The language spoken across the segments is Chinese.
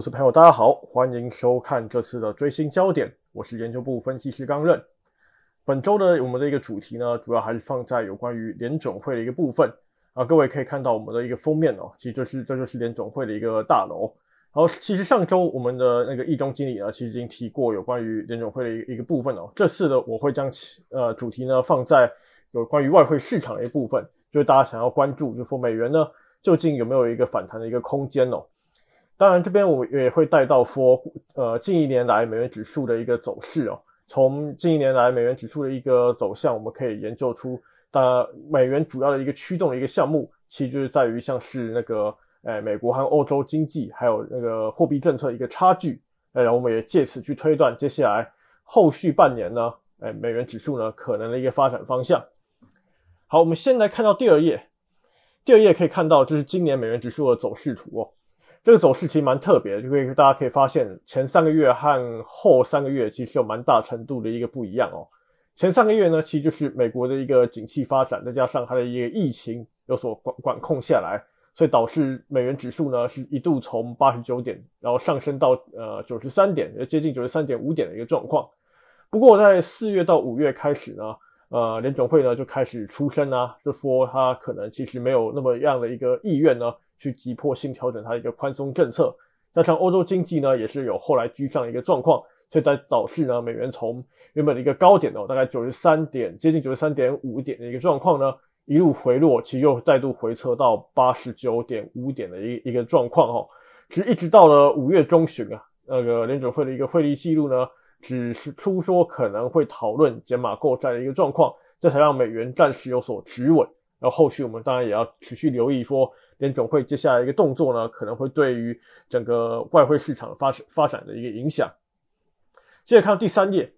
各位投资朋友，大家好，欢迎收看这次的追星焦点，我是研究部分析师刚任。本周的我们的一个主题呢，主要还是放在有关于联总会的一个部分啊。各位可以看到我们的一个封面哦，其实这是这就是联总会的一个大楼。然后其实上周我们的那个易中经理呢，其实已经提过有关于联总会的一个一个部分哦。这次呢，我会将呃主题呢放在有关于外汇市场的一部分，就是大家想要关注，就说美元呢究竟有没有一个反弹的一个空间哦。当然，这边我也会带到说，呃，近一年来美元指数的一个走势哦。从近一年来美元指数的一个走向，我们可以研究出，呃，美元主要的一个驱动的一个项目，其实就是在于像是那个，诶，美国和欧洲经济还有那个货币政策一个差距。诶，我们也借此去推断接下来后续半年呢，诶，美元指数呢可能的一个发展方向。好，我们先来看到第二页，第二页可以看到就是今年美元指数的走势图哦。这个走势其实蛮特别的，就可以大家可以发现，前三个月和后三个月其实有蛮大程度的一个不一样哦。前三个月呢，其实就是美国的一个景气发展，再加上它的一个疫情有所管管控下来，所以导致美元指数呢是一度从八十九点，然后上升到呃九十三点，接近九十三点五点的一个状况。不过在四月到五月开始呢，呃，联总会呢就开始出声啊，就说它可能其实没有那么样的一个意愿呢。去急迫性调整它的一个宽松政策，加上欧洲经济呢也是有后来居上一个状况，所以在导致呢美元从原本的一个高点哦，大概九十三点接近九十三点五点的一个状况呢，一路回落，其实又再度回撤到八十九点五点的一一个状况哦，其实一直到了五月中旬啊，那个联准会的一个会议记录呢，只是出说可能会讨论减码购债的一个状况，这才让美元暂时有所止稳，然后后续我们当然也要持续留意说。联总会接下来一个动作呢，可能会对于整个外汇市场发发展的一个影响。接着看第三页，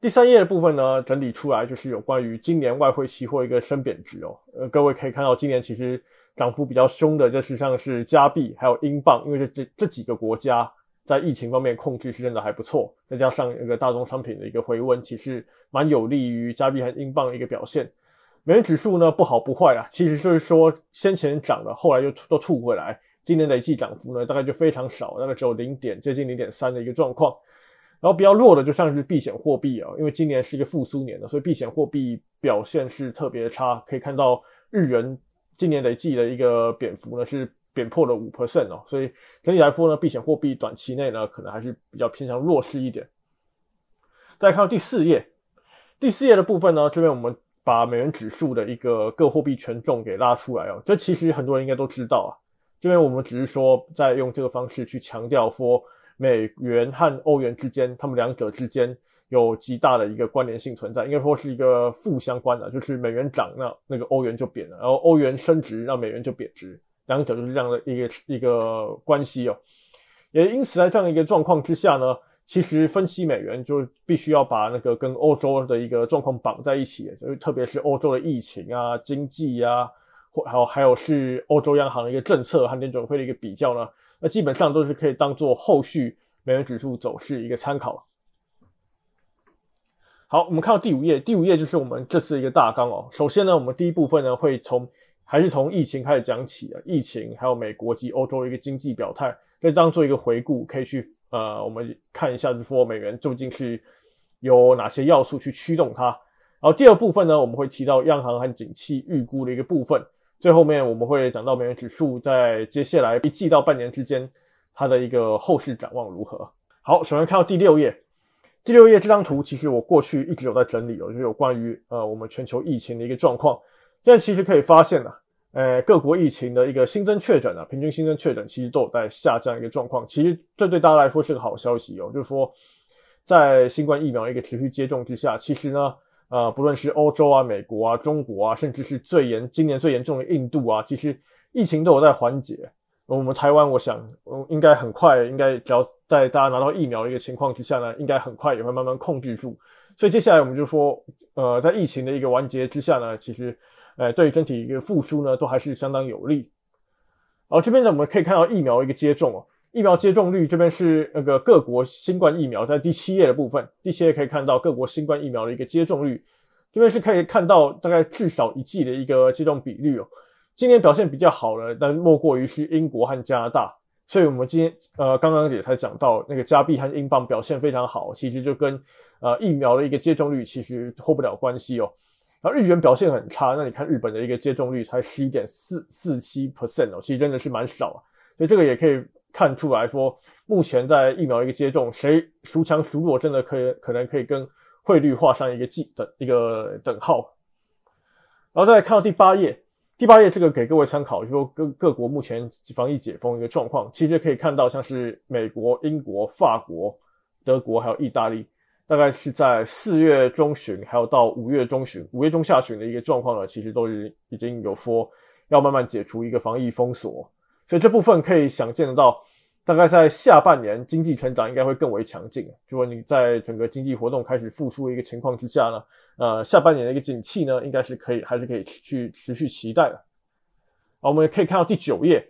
第三页的部分呢，整理出来就是有关于今年外汇期货一个升贬值哦。呃，各位可以看到，今年其实涨幅比较凶的，就是像是加币还有英镑，因为这这这几个国家在疫情方面控制是真的还不错，再加上一个大宗商品的一个回温，其实蛮有利于加币和英镑的一个表现。美元指数呢不好不坏啊，其实就是说先前涨了，后来又都吐回来。今年累计涨幅呢大概就非常少，大概只有零点接近零点三的一个状况。然后比较弱的就像是避险货币啊，因为今年是一个复苏年的，所以避险货币表现是特别差。可以看到日元今年累计的一个贬幅呢是贬破了五 percent 哦，所以整体来说呢，避险货币短期内呢可能还是比较偏向弱势一点。再看到第四页，第四页的部分呢，这边我们。把美元指数的一个各货币权重给拉出来哦，这其实很多人应该都知道啊。这边我们只是说在用这个方式去强调说，美元和欧元之间，它们两者之间有极大的一个关联性存在，应该说是一个负相关的，就是美元涨，那那个欧元就贬了，然后欧元升值，让美元就贬值，两者就是这样的一个一个关系哦。也因此在这样一个状况之下呢。其实分析美元就必须要把那个跟欧洲的一个状况绑在一起，就是特别是欧洲的疫情啊、经济啊，或还有还有是欧洲央行的一个政策和联准会的一个比较呢，那基本上都是可以当做后续美元指数走势一个参考。好，我们看到第五页，第五页就是我们这次一个大纲哦。首先呢，我们第一部分呢会从还是从疫情开始讲起啊，疫情还有美国及欧洲一个经济表态，可以当做一个回顾，可以去。呃，我们看一下，就是说美元究竟是有哪些要素去驱动它。然后第二部分呢，我们会提到央行和景气预估的一个部分。最后面我们会讲到美元指数在接下来一季到半年之间，它的一个后市展望如何。好，首先看到第六页，第六页这张图其实我过去一直有在整理哦，就是有关于呃我们全球疫情的一个状况。现在其实可以发现呢。呃，各国疫情的一个新增确诊啊，平均新增确诊其实都有在下降一个状况。其实这对大家来说是个好消息哦，就是说在新冠疫苗一个持续接种之下，其实呢，呃，不论是欧洲啊、美国啊、中国啊，甚至是最严今年最严重的印度啊，其实疫情都有在缓解。我们台湾，我想，应该很快，应该只要在大家拿到疫苗的一个情况之下呢，应该很快也会慢慢控制住。所以接下来我们就说，呃，在疫情的一个完结之下呢，其实。哎，对整体一个复苏呢，都还是相当有利。好，这边呢我们可以看到疫苗一个接种哦，疫苗接种率这边是那个各国新冠疫苗在第七页的部分，第七页可以看到各国新冠疫苗的一个接种率，这边是可以看到大概至少一剂的一个接种比率哦。今年表现比较好的，但莫过于是英国和加拿大。所以我们今天呃刚刚也才讲到那个加币和英镑表现非常好，其实就跟呃疫苗的一个接种率其实脱不了关系哦。然后日元表现很差，那你看日本的一个接种率才十一点四四七 percent 哦，其实真的是蛮少啊。所以这个也可以看出来说，目前在疫苗一个接种，谁孰强孰弱，真的可以可能可以跟汇率画上一个记等一个等号。然后再看到第八页，第八页这个给各位参考，就说各各国目前防疫解封一个状况，其实可以看到像是美国、英国、法国、德国还有意大利。大概是在四月中旬，还有到五月中旬、五月中下旬的一个状况呢，其实都已已经有说要慢慢解除一个防疫封锁，所以这部分可以想见得到，大概在下半年经济成长应该会更为强劲。如果你在整个经济活动开始复苏的一个情况之下呢，呃，下半年的一个景气呢，应该是可以还是可以去持续期待的。好，我们也可以看到第九页，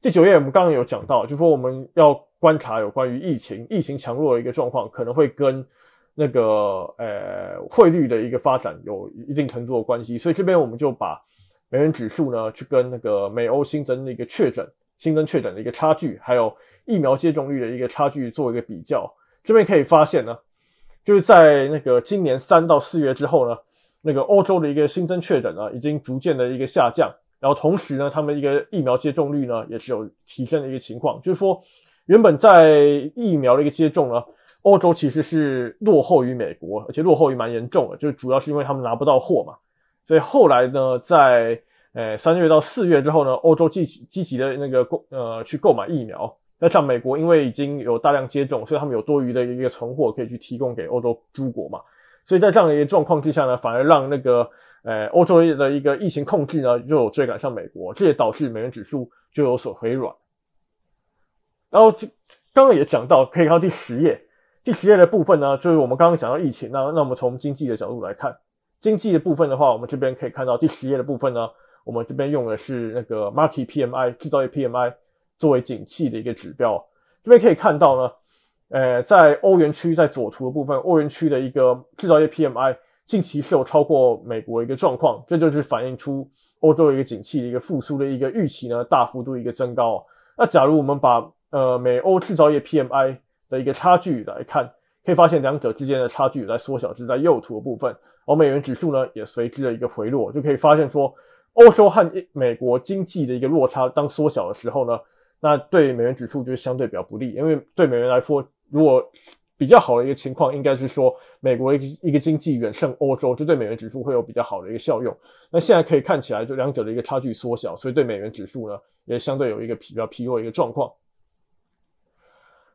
第九页我们刚刚有讲到，就说我们要观察有关于疫情、疫情强弱的一个状况，可能会跟那个呃汇率的一个发展有一定程度的关系，所以这边我们就把美元指数呢去跟那个美欧新增的一个确诊、新增确诊的一个差距，还有疫苗接种率的一个差距做一个比较。这边可以发现呢，就是在那个今年三到四月之后呢，那个欧洲的一个新增确诊呢已经逐渐的一个下降，然后同时呢，他们一个疫苗接种率呢也是有提升的一个情况，就是说原本在疫苗的一个接种呢。欧洲其实是落后于美国，而且落后于蛮严重的，就主要是因为他们拿不到货嘛。所以后来呢，在呃三月到四月之后呢，欧洲积极积极的那个购呃去购买疫苗。那像美国，因为已经有大量接种，所以他们有多余的一个存货可以去提供给欧洲诸国嘛。所以在这样的一个状况之下呢，反而让那个呃欧洲的一个疫情控制呢，就有追赶上美国，这也导致美元指数就有所回软。然后刚刚也讲到，可以看到第十页。第十页的部分呢，就是我们刚刚讲到疫情，那那我们从经济的角度来看，经济的部分的话，我们这边可以看到第十页的部分呢，我们这边用的是那个 Market PMI 制造业 PMI 作为景气的一个指标。这边可以看到呢，呃，在欧元区在左图的部分，欧元区的一个制造业 PMI 近期是有超过美国一个状况，这就是反映出欧洲一个景气的一个复苏的一个预期呢，大幅度一个增高。那假如我们把呃美欧制造业 PMI 的一个差距来看，可以发现两者之间的差距在缩小，是在右图的部分，而美元指数呢也随之的一个回落，就可以发现说，欧洲和美国经济的一个落差当缩小的时候呢，那对美元指数就是相对比较不利，因为对美元来说，如果比较好的一个情况，应该是说美国一个一个经济远胜欧洲，这对美元指数会有比较好的一个效用。那现在可以看起来，就两者的一个差距缩小，所以对美元指数呢也相对有一个比较疲弱一个状况。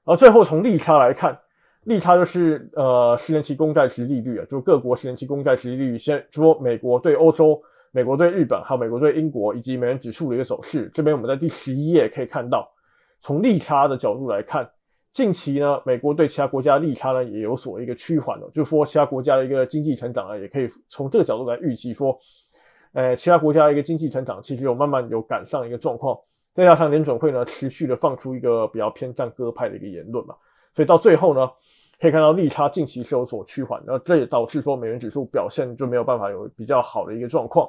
而最后从利差来看，利差就是呃十年期公债值利率啊，就各国十年期公债值利率，先说美国对欧洲、美国对日本，还有美国对英国以及美元指数的一个走势。这边我们在第十一页可以看到，从利差的角度来看，近期呢，美国对其他国家利差呢也有所一个趋缓了，就是说其他国家的一个经济成长呢，也可以从这个角度来预期说，呃，其他国家的一个经济成长其实有慢慢有赶上一个状况。再加上联准会呢持续的放出一个比较偏向鸽派的一个言论嘛，所以到最后呢，可以看到利差近期是有所趋缓，那这也导致说美元指数表现就没有办法有比较好的一个状况。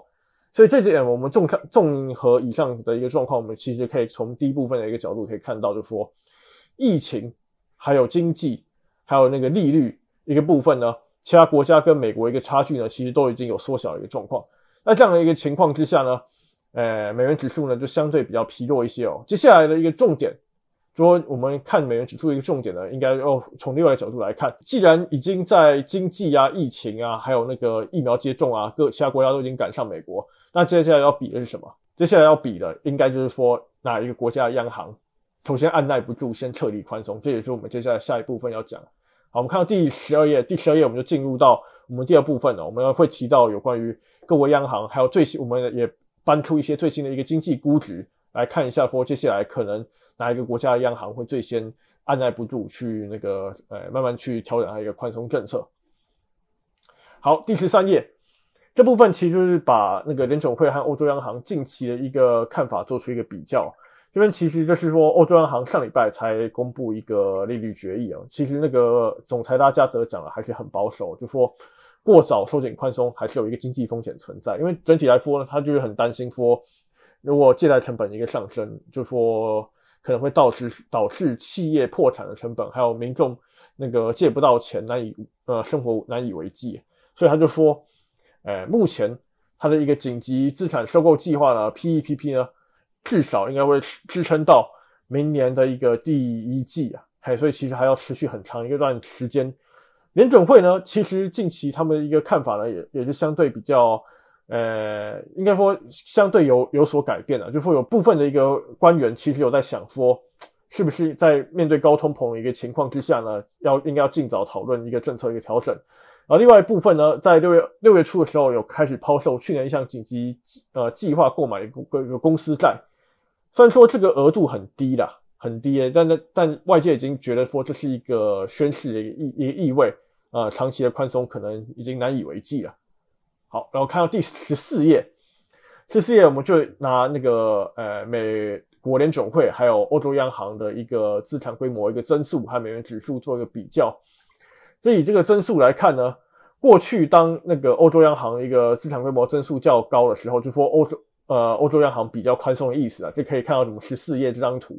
所以这点我们综上综合以上的一个状况，我们其实可以从第一部分的一个角度可以看到，就是说疫情还有经济还有那个利率一个部分呢，其他国家跟美国一个差距呢，其实都已经有缩小的一个状况。那这样的一个情况之下呢？呃，美元指数呢就相对比较疲弱一些哦。接下来的一个重点，说我们看美元指数一个重点呢，应该要从另外一个角度来看。既然已经在经济啊、疫情啊，还有那个疫苗接种啊，各其他国家都已经赶上美国，那接下来要比的是什么？接下来要比的应该就是说哪一个国家的央行首先按耐不住，先撤离宽松。这也是我们接下来下一部分要讲。好，我们看到第十二页，第十二页我们就进入到我们第二部分了。我们会提到有关于各国央行，还有最新我们也。搬出一些最新的一个经济估值来看一下，说接下来可能哪一个国家央行会最先按耐不住去那个呃慢慢去调整它一个宽松政策。好，第十三页这部分其实就是把那个联总会和欧洲央行近期的一个看法做出一个比较。这边其实就是说，欧洲央行上礼拜才公布一个利率决议啊，其实那个总裁拉加德讲的还是很保守，就说。过早收紧宽松还是有一个经济风险存在，因为整体来说呢，他就是很担心说，如果借贷成本一个上升，就说可能会导致导致企业破产的成本，还有民众那个借不到钱，难以呃生活难以为继。所以他就说，呃，目前他的一个紧急资产收购计划呢，PEPP 呢，至少应该会支撑到明年的一个第一季啊，还所以其实还要持续很长一段时间。联准会呢，其实近期他们的一个看法呢，也也是相对比较，呃，应该说相对有有所改变的，就说有部分的一个官员其实有在想说，是不是在面对高通膨的一个情况之下呢，要应该要尽早讨论一个政策一个调整。然后另外一部分呢，在六月六月初的时候有开始抛售去年一项紧急呃计划购买一个一个公司债，虽然说这个额度很低啦，很低，但但但外界已经觉得说这是一个宣示的一个意一个意味。呃，长期的宽松可能已经难以为继了。好，然后看到第十四页，十四页我们就拿那个呃美国联总会还有欧洲央行的一个资产规模一个增速和美元指数做一个比较。所以这个增速来看呢，过去当那个欧洲央行一个资产规模增速较高的时候，就说欧洲呃欧洲央行比较宽松的意思啊，就可以看到什么十四页这张图，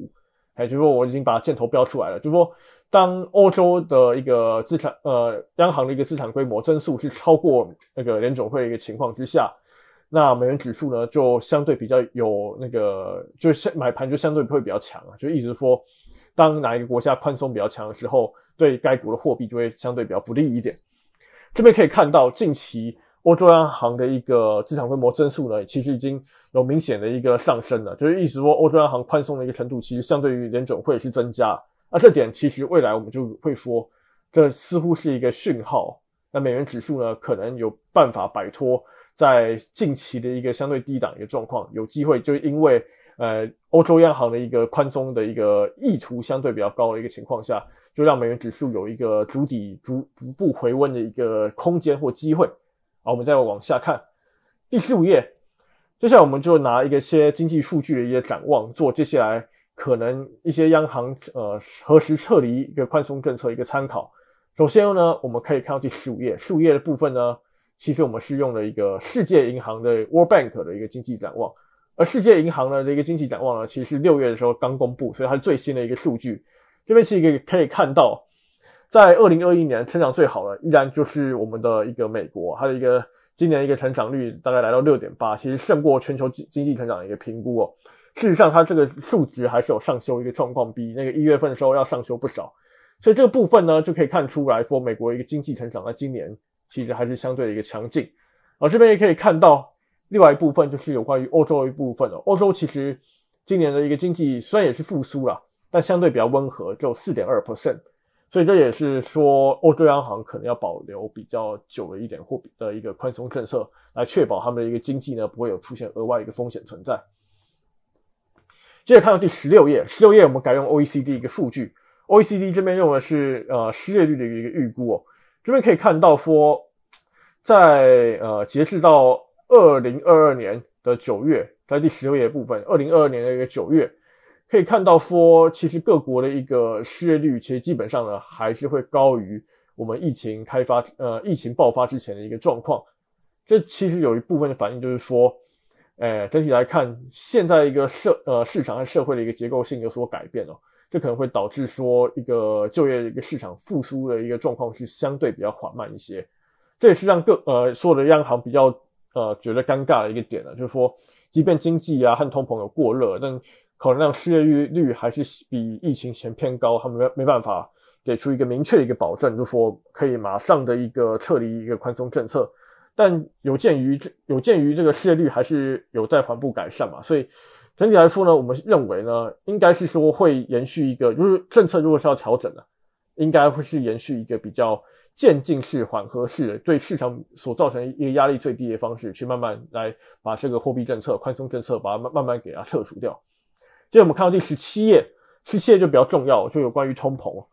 哎，就说我已经把箭头标出来了，就说。当欧洲的一个资产，呃，央行的一个资产规模增速是超过那个联总会的一个情况之下，那美元指数呢就相对比较有那个，就是买盘就相对会比较强啊，就意思说，当哪一个国家宽松比较强的时候，对该国的货币就会相对比较不利一点。这边可以看到，近期欧洲央行的一个资产规模增速呢，其实已经有明显的一个上升了，就是意思说，欧洲央行宽松的一个程度，其实相对于联总会是增加。那这点其实未来我们就会说，这似乎是一个讯号。那美元指数呢，可能有办法摆脱在近期的一个相对低档一个状况，有机会就因为呃欧洲央行的一个宽松的一个意图相对比较高的一个情况下，就让美元指数有一个逐底逐逐步回温的一个空间或机会。好，我们再往下看第十五页，接下来我们就拿一个些经济数据的一些展望做接下来。可能一些央行呃何时撤离一个宽松政策一个参考。首先呢，我们可以看到第十五页，十五页的部分呢，其实我们是用了一个世界银行的 World Bank 的一个经济展望。而世界银行的这个经济展望呢，其实是六月的时候刚公布，所以它是最新的一个数据。这边是一个可以看到，在二零二一年成长最好的依然就是我们的一个美国，它的一个今年一个成长率大概来到六点八，其实胜过全球经经济成长的一个评估哦。事实上，它这个数值还是有上修一个状况，比那个一月份的时候要上修不少。所以这个部分呢，就可以看出来说，美国一个经济成长在今年其实还是相对的一个强劲。而这边也可以看到另外一部分，就是有关于欧洲一部分了。欧洲其实今年的一个经济虽然也是复苏了，但相对比较温和，只有四点二 percent。所以这也是说，欧洲央行可能要保留比较久的一点货币的一个宽松政策，来确保他们的一个经济呢不会有出现额外一个风险存在。接着看到第十六页，十六页我们改用 OECD 一个数据，OECD 这边用的是呃失业率的一个预估哦。这边可以看到说，在呃截至到二零二二年的九月，在第十六页部分，二零二二年的一个九月，可以看到说，其实各国的一个失业率其实基本上呢还是会高于我们疫情开发呃疫情爆发之前的一个状况。这其实有一部分的反应就是说。诶，整体来看，现在一个社呃市场和社会的一个结构性有所改变哦，这可能会导致说一个就业的一个市场复苏的一个状况是相对比较缓慢一些。这也是让各呃所有的央行比较呃觉得尴尬的一个点呢，就是说，即便经济啊和通膨有过热，但可能让失业率率还是比疫情前偏高，他们没没办法给出一个明确的一个保证，就说可以马上的一个撤离一个宽松政策。但有鉴于这有鉴于这个失业率还是有在缓步改善嘛，所以整体来说呢，我们认为呢，应该是说会延续一个，就是政策如果是要调整的，应该会是延续一个比较渐进式、缓和式的，对市场所造成一个压力最低的方式，去慢慢来把这个货币政策、宽松政策把它慢慢慢给它撤除掉。接着我们看到第十七页，十七页就比较重要，就有关于通膨，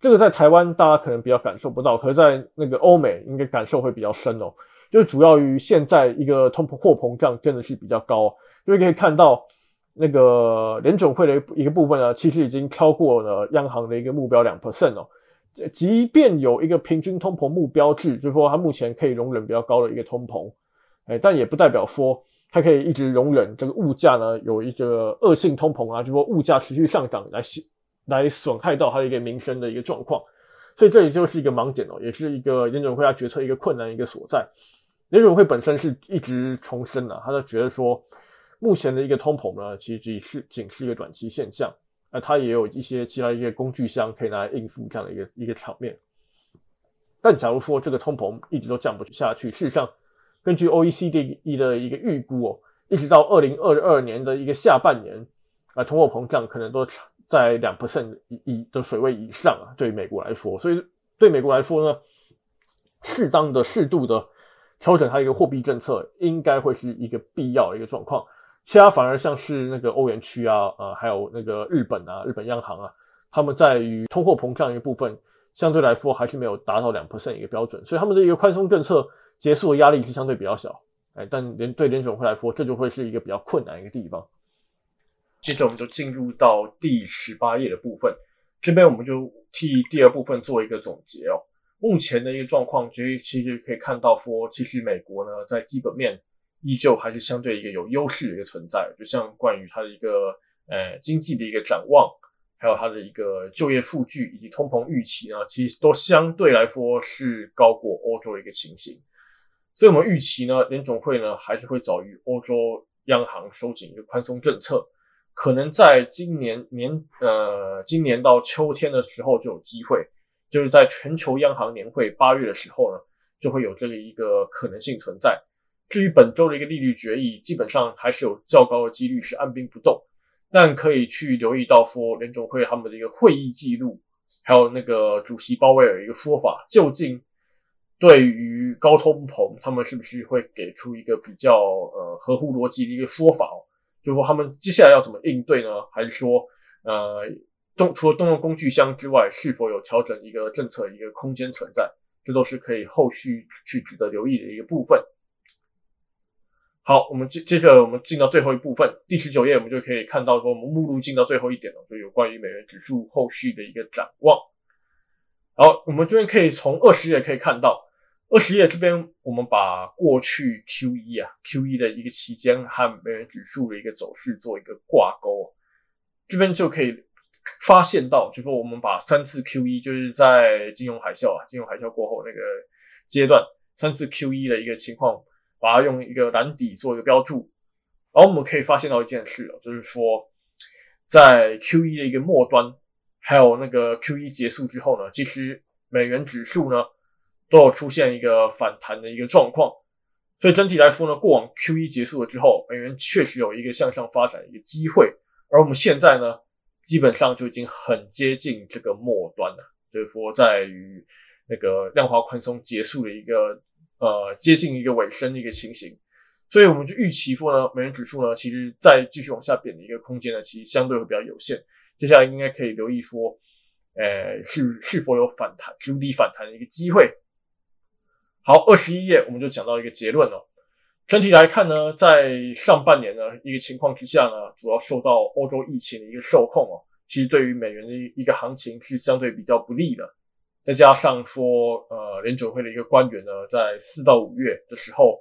这个在台湾大家可能比较感受不到，可是在那个欧美应该感受会比较深哦。就主要于现在一个通膨货膨胀真的是比较高，因为可以看到那个联准会的一个部分呢，其实已经超过了央行的一个目标两 percent 哦。即便有一个平均通膨目标制，就是说它目前可以容忍比较高的一个通膨，哎，但也不代表说它可以一直容忍这个物价呢有一个恶性通膨啊，就说物价持续上涨来来损害到它的一个民生的一个状况。所以这里就是一个盲点哦，也是一个联准会它决策一个困难一个所在。联准会本身是一直重申了，他就觉得说，目前的一个通膨呢，其实只是仅是一个短期现象，那它也有一些其他一些工具箱可以拿来应付这样的一个一个场面。但假如说这个通膨一直都降不下去，事实上，根据 OECD 的一个预估哦，一直到二零二二年的一个下半年，啊，通货膨胀可能都在两 percent 以以的水位以上啊。对于美国来说，所以对美国来说呢，适当的、适度的。调整它一个货币政策，应该会是一个必要的一个状况。其他反而像是那个欧元区啊，呃，还有那个日本啊，日本央行啊，他们在于通货膨胀一个部分，相对来说还是没有达到两 percent 一个标准，所以他们的一个宽松政策结束的压力是相对比较小。哎，但联对联总会来说，这就会是一个比较困难一个地方。接着我们就进入到第十八页的部分，这边我们就替第二部分做一个总结哦。目前的一个状况，其实其实可以看到说，其实美国呢在基本面依旧还是相对一个有优势的一个存在。就像关于它的一个呃经济的一个展望，还有它的一个就业数据以及通膨预期呢，其实都相对来说是高过欧洲的一个情形。所以，我们预期呢，联总会呢还是会早于欧洲央行收紧一个宽松政策，可能在今年年呃今年到秋天的时候就有机会。就是在全球央行年会八月的时候呢，就会有这个一个可能性存在。至于本周的一个利率决议，基本上还是有较高的几率是按兵不动，但可以去留意到说联总会他们的一个会议记录，还有那个主席鲍威尔一个说法，究竟对于高通膨，他们是不是会给出一个比较呃合乎逻辑的一个说法哦？就说他们接下来要怎么应对呢？还是说呃？动除了动用工具箱之外，是否有调整一个政策一个空间存在？这都是可以后续去值得留意的一个部分。好，我们接接着我们进到最后一部分，第十九页，我们就可以看到说，我们目录进到最后一点了，就有关于美元指数后续的一个展望。好，我们这边可以从二十页可以看到，二十页这边我们把过去 Q 一啊 Q 一的一个期间和美元指数的一个走势做一个挂钩，这边就可以。发现到，就说我们把三次 Q E，就是在金融海啸啊，金融海啸过后那个阶段，三次 Q E 的一个情况，把它用一个蓝底做一个标注，然后我们可以发现到一件事哦，就是说在 Q E 的一个末端，还有那个 Q E 结束之后呢，其实美元指数呢都有出现一个反弹的一个状况，所以整体来说呢，过往 Q E 结束了之后，美元确实有一个向上发展的一个机会，而我们现在呢。基本上就已经很接近这个末端了，就是说在于那个量化宽松结束的一个呃接近一个尾声的一个情形，所以我们就预期说呢，美元指数呢，其实再继续往下贬的一个空间呢，其实相对会比较有限。接下来应该可以留意说，呃，是是否有反弹、筑底反弹的一个机会。好，二十一页我们就讲到一个结论了。整体来看呢，在上半年呢一个情况之下呢，主要受到欧洲疫情的一个受控哦，其实对于美元的一个行情是相对比较不利的。再加上说，呃，联准会的一个官员呢，在四到五月的时候，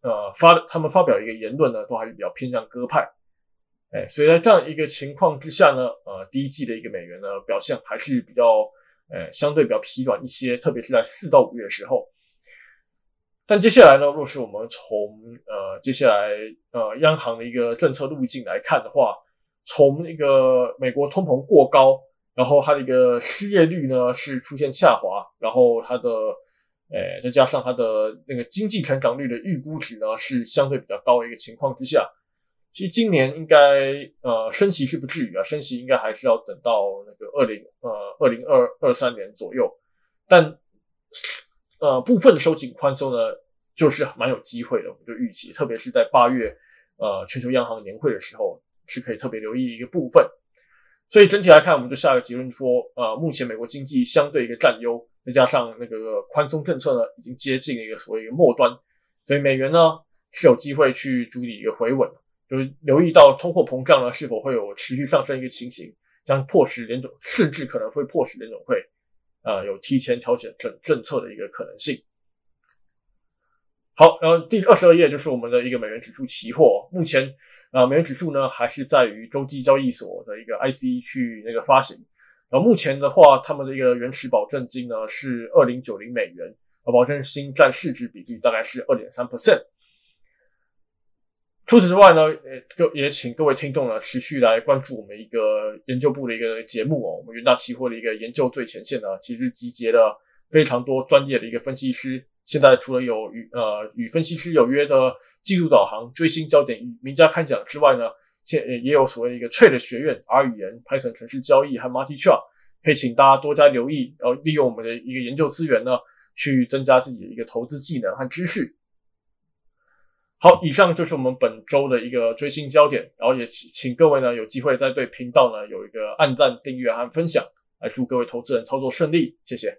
呃发他们发表一个言论呢，都还是比较偏向鸽派。哎，所以在这样一个情况之下呢，呃，第一季的一个美元呢表现还是比较，呃，相对比较疲软一些，特别是在四到五月的时候。但接下来呢，若是我们从呃接下来呃央行的一个政策路径来看的话，从那个美国通膨过高，然后它的一个失业率呢是出现下滑，然后它的呃再加上它的那个经济成长率的预估值呢是相对比较高的一个情况之下，其实今年应该呃升息是不至于啊，升息应该还是要等到那个二零呃二零二二三年左右，但。呃，部分的收紧宽松呢，就是蛮有机会的。我们就预期，特别是在八月，呃，全球央行年会的时候，是可以特别留意一个部分。所以整体来看，我们就下一个结论说，呃，目前美国经济相对一个占优，再加上那个宽松政策呢，已经接近一个所谓一个末端，所以美元呢是有机会去筑底一个回稳。就是留意到通货膨胀呢是否会有持续上升一个情形，将迫使联总，甚至可能会迫使联总会。呃，有提前调整政政策的一个可能性。好，然后第二十二页就是我们的一个美元指数期货，目前啊美元指数呢还是在于洲际交易所的一个 ICE 去那个发行，然后目前的话，他们的一个原始保证金呢是二零九零美元，而保证金占市值比例大概是二点三 percent。除此之外呢，呃，各也请各位听众呢持续来关注我们一个研究部的一个节目哦，我们元大期货的一个研究最前线呢，其实集结了非常多专业的一个分析师。现在除了有与呃与分析师有约的技术导航、追星焦点与名家看讲之外呢，现也有所谓的一个 Trade 学院、R 语言、Python 城市交易和 Multi Chart，可以请大家多加留意，然后利用我们的一个研究资源呢，去增加自己的一个投资技能和知识。好，以上就是我们本周的一个追星焦点，然后也请请各位呢有机会再对频道呢有一个按赞、订阅和分享，来祝各位投资人操作顺利，谢谢。